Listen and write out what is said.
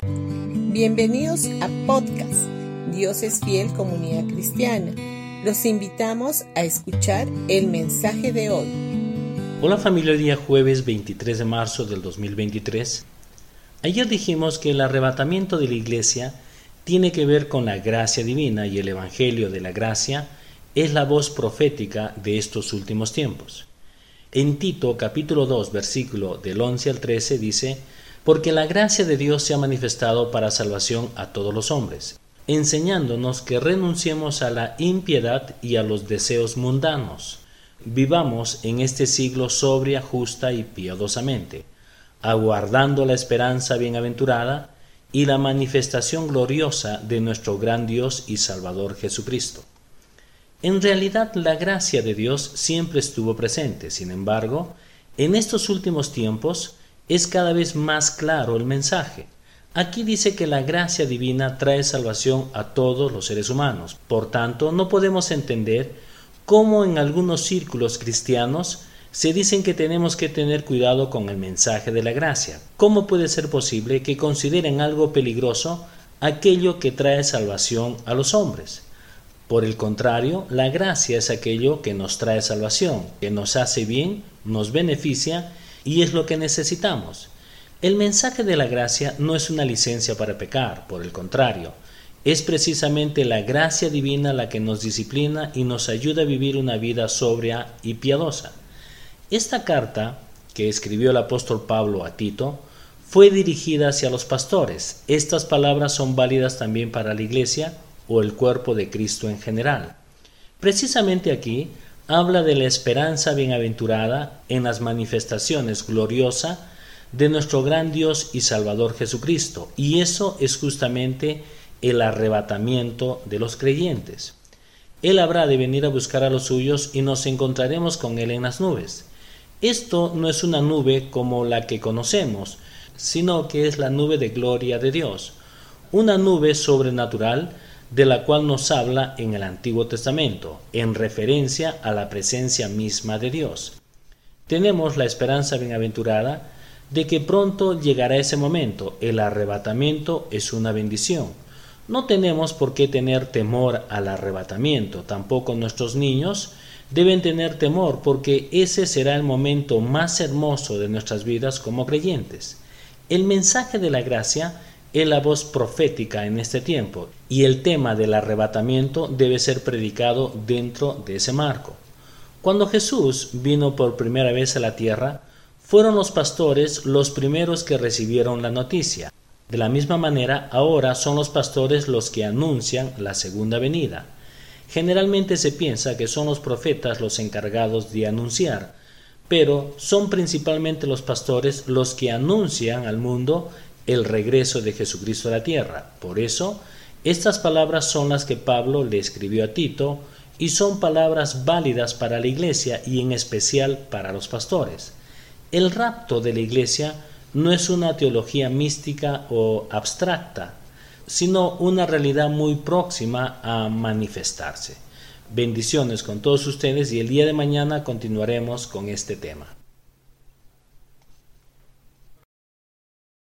Bienvenidos a podcast Dios es fiel comunidad cristiana. Los invitamos a escuchar el mensaje de hoy. Hola familia, día jueves 23 de marzo del 2023. Ayer dijimos que el arrebatamiento de la iglesia tiene que ver con la gracia divina y el Evangelio de la gracia es la voz profética de estos últimos tiempos. En Tito capítulo 2 versículo del 11 al 13 dice, porque la gracia de Dios se ha manifestado para salvación a todos los hombres, enseñándonos que renunciemos a la impiedad y a los deseos mundanos. Vivamos en este siglo sobria, justa y piadosamente, aguardando la esperanza bienaventurada y la manifestación gloriosa de nuestro gran Dios y Salvador Jesucristo. En realidad la gracia de Dios siempre estuvo presente, sin embargo, en estos últimos tiempos es cada vez más claro el mensaje. Aquí dice que la gracia divina trae salvación a todos los seres humanos. Por tanto, no podemos entender cómo en algunos círculos cristianos se dicen que tenemos que tener cuidado con el mensaje de la gracia. ¿Cómo puede ser posible que consideren algo peligroso aquello que trae salvación a los hombres? Por el contrario, la gracia es aquello que nos trae salvación, que nos hace bien, nos beneficia y es lo que necesitamos. El mensaje de la gracia no es una licencia para pecar, por el contrario, es precisamente la gracia divina la que nos disciplina y nos ayuda a vivir una vida sobria y piadosa. Esta carta, que escribió el apóstol Pablo a Tito, fue dirigida hacia los pastores. Estas palabras son válidas también para la iglesia o el cuerpo de Cristo en general. Precisamente aquí habla de la esperanza bienaventurada en las manifestaciones gloriosas de nuestro gran Dios y Salvador Jesucristo, y eso es justamente el arrebatamiento de los creyentes. Él habrá de venir a buscar a los suyos y nos encontraremos con Él en las nubes. Esto no es una nube como la que conocemos, sino que es la nube de gloria de Dios, una nube sobrenatural de la cual nos habla en el Antiguo Testamento, en referencia a la presencia misma de Dios. Tenemos la esperanza bienaventurada de que pronto llegará ese momento. El arrebatamiento es una bendición. No tenemos por qué tener temor al arrebatamiento, tampoco nuestros niños deben tener temor porque ese será el momento más hermoso de nuestras vidas como creyentes. El mensaje de la gracia es la voz profética en este tiempo y el tema del arrebatamiento debe ser predicado dentro de ese marco. Cuando Jesús vino por primera vez a la tierra, fueron los pastores los primeros que recibieron la noticia. De la misma manera, ahora son los pastores los que anuncian la segunda venida. Generalmente se piensa que son los profetas los encargados de anunciar, pero son principalmente los pastores los que anuncian al mundo el regreso de Jesucristo a la tierra. Por eso, estas palabras son las que Pablo le escribió a Tito y son palabras válidas para la iglesia y en especial para los pastores. El rapto de la iglesia no es una teología mística o abstracta, sino una realidad muy próxima a manifestarse. Bendiciones con todos ustedes y el día de mañana continuaremos con este tema.